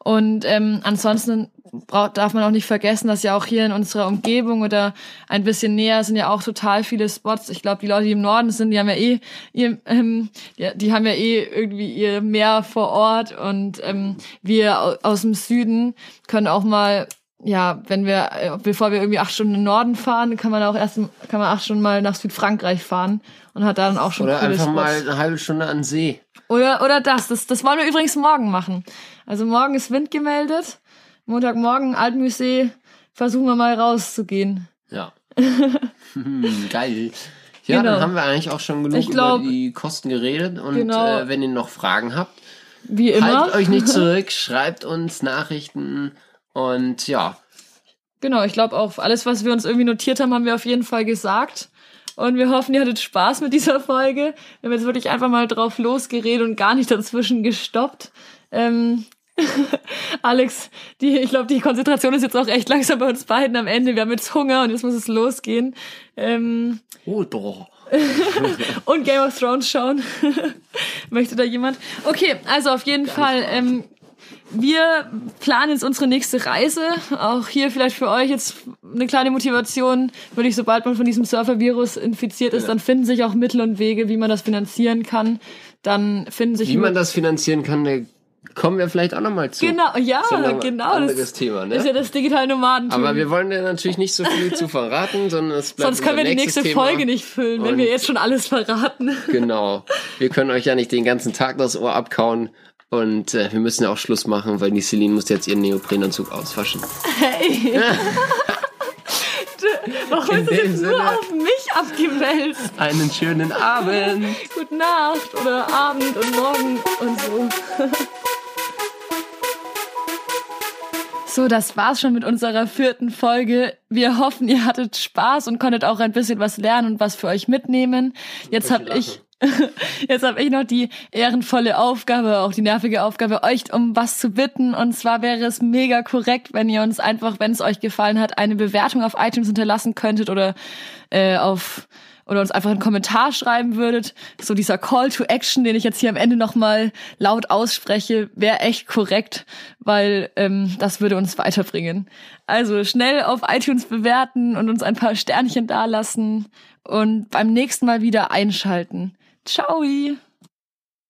Und ähm, ansonsten braucht, darf man auch nicht vergessen, dass ja auch hier in unserer Umgebung oder ein bisschen näher sind ja auch total viele Spots. Ich glaube, die Leute, die im Norden sind, die haben ja eh ihr, ähm, die, die haben ja eh irgendwie ihr Meer vor Ort und ähm, wir aus dem Süden können auch mal ja, wenn wir, äh, bevor wir irgendwie acht Stunden in den Norden fahren, kann man auch erst, kann man acht Stunden mal nach Südfrankreich fahren und hat dann auch schon Oder einfach Spots. mal eine halbe Stunde an See. Oder, oder das, das, das wollen wir übrigens morgen machen. Also morgen ist Wind gemeldet Montagmorgen, Altmusee, versuchen wir mal rauszugehen. Ja. [laughs] hm, geil. Ja, genau. dann haben wir eigentlich auch schon genug glaub, über die Kosten geredet. Und genau. äh, wenn ihr noch Fragen habt, wie immer. Haltet euch nicht [laughs] zurück, schreibt uns Nachrichten und ja. Genau, ich glaube auch, alles, was wir uns irgendwie notiert haben, haben wir auf jeden Fall gesagt. Und wir hoffen, ihr hattet Spaß mit dieser Folge. Wir haben jetzt wirklich einfach mal drauf losgeredet und gar nicht dazwischen gestoppt. Ähm, [laughs] Alex, die, ich glaube, die Konzentration ist jetzt auch echt langsam bei uns beiden am Ende. Wir haben jetzt Hunger und jetzt muss es losgehen. Ähm, oh, doch. [laughs] und Game of Thrones schauen. [laughs] Möchte da jemand? Okay, also auf jeden Gar Fall. Ähm, wir planen jetzt unsere nächste Reise. Auch hier vielleicht für euch jetzt eine kleine Motivation. Würde ich, sobald man von diesem Surfer-Virus infiziert ist, ja. dann finden sich auch Mittel und Wege, wie man das finanzieren kann. Dann finden sich. Wie man das finanzieren kann, kommen wir vielleicht auch nochmal zu. Genau, ja, genau. Anderes das Thema, ne? ist ja das digitale Nomadentum. Aber wir wollen dir natürlich nicht so viel zu verraten, sondern es bleibt Sonst können wir die nächste Thema. Folge nicht füllen, wenn wir jetzt schon alles verraten. [laughs] Genau. Wir können euch ja nicht den ganzen Tag das Ohr abkauen. Und äh, wir müssen ja auch Schluss machen, weil die Celine muss jetzt ihren Neoprenanzug auswaschen. Hey! Warum ist das jetzt Sinne nur auf mich abgewälzt? Einen schönen Abend. Gute Nacht oder Abend und Morgen und so. [laughs] So, das war's schon mit unserer vierten Folge. Wir hoffen, ihr hattet Spaß und konntet auch ein bisschen was lernen und was für euch mitnehmen. Jetzt habe ich [laughs] Jetzt habe ich noch die ehrenvolle Aufgabe, auch die nervige Aufgabe, euch um was zu bitten. Und zwar wäre es mega korrekt, wenn ihr uns einfach, wenn es euch gefallen hat, eine Bewertung auf iTunes hinterlassen könntet oder äh, auf oder uns einfach einen Kommentar schreiben würdet. So dieser Call to Action, den ich jetzt hier am Ende nochmal laut ausspreche, wäre echt korrekt, weil ähm, das würde uns weiterbringen. Also schnell auf iTunes bewerten und uns ein paar Sternchen dalassen und beim nächsten Mal wieder einschalten. Ciao!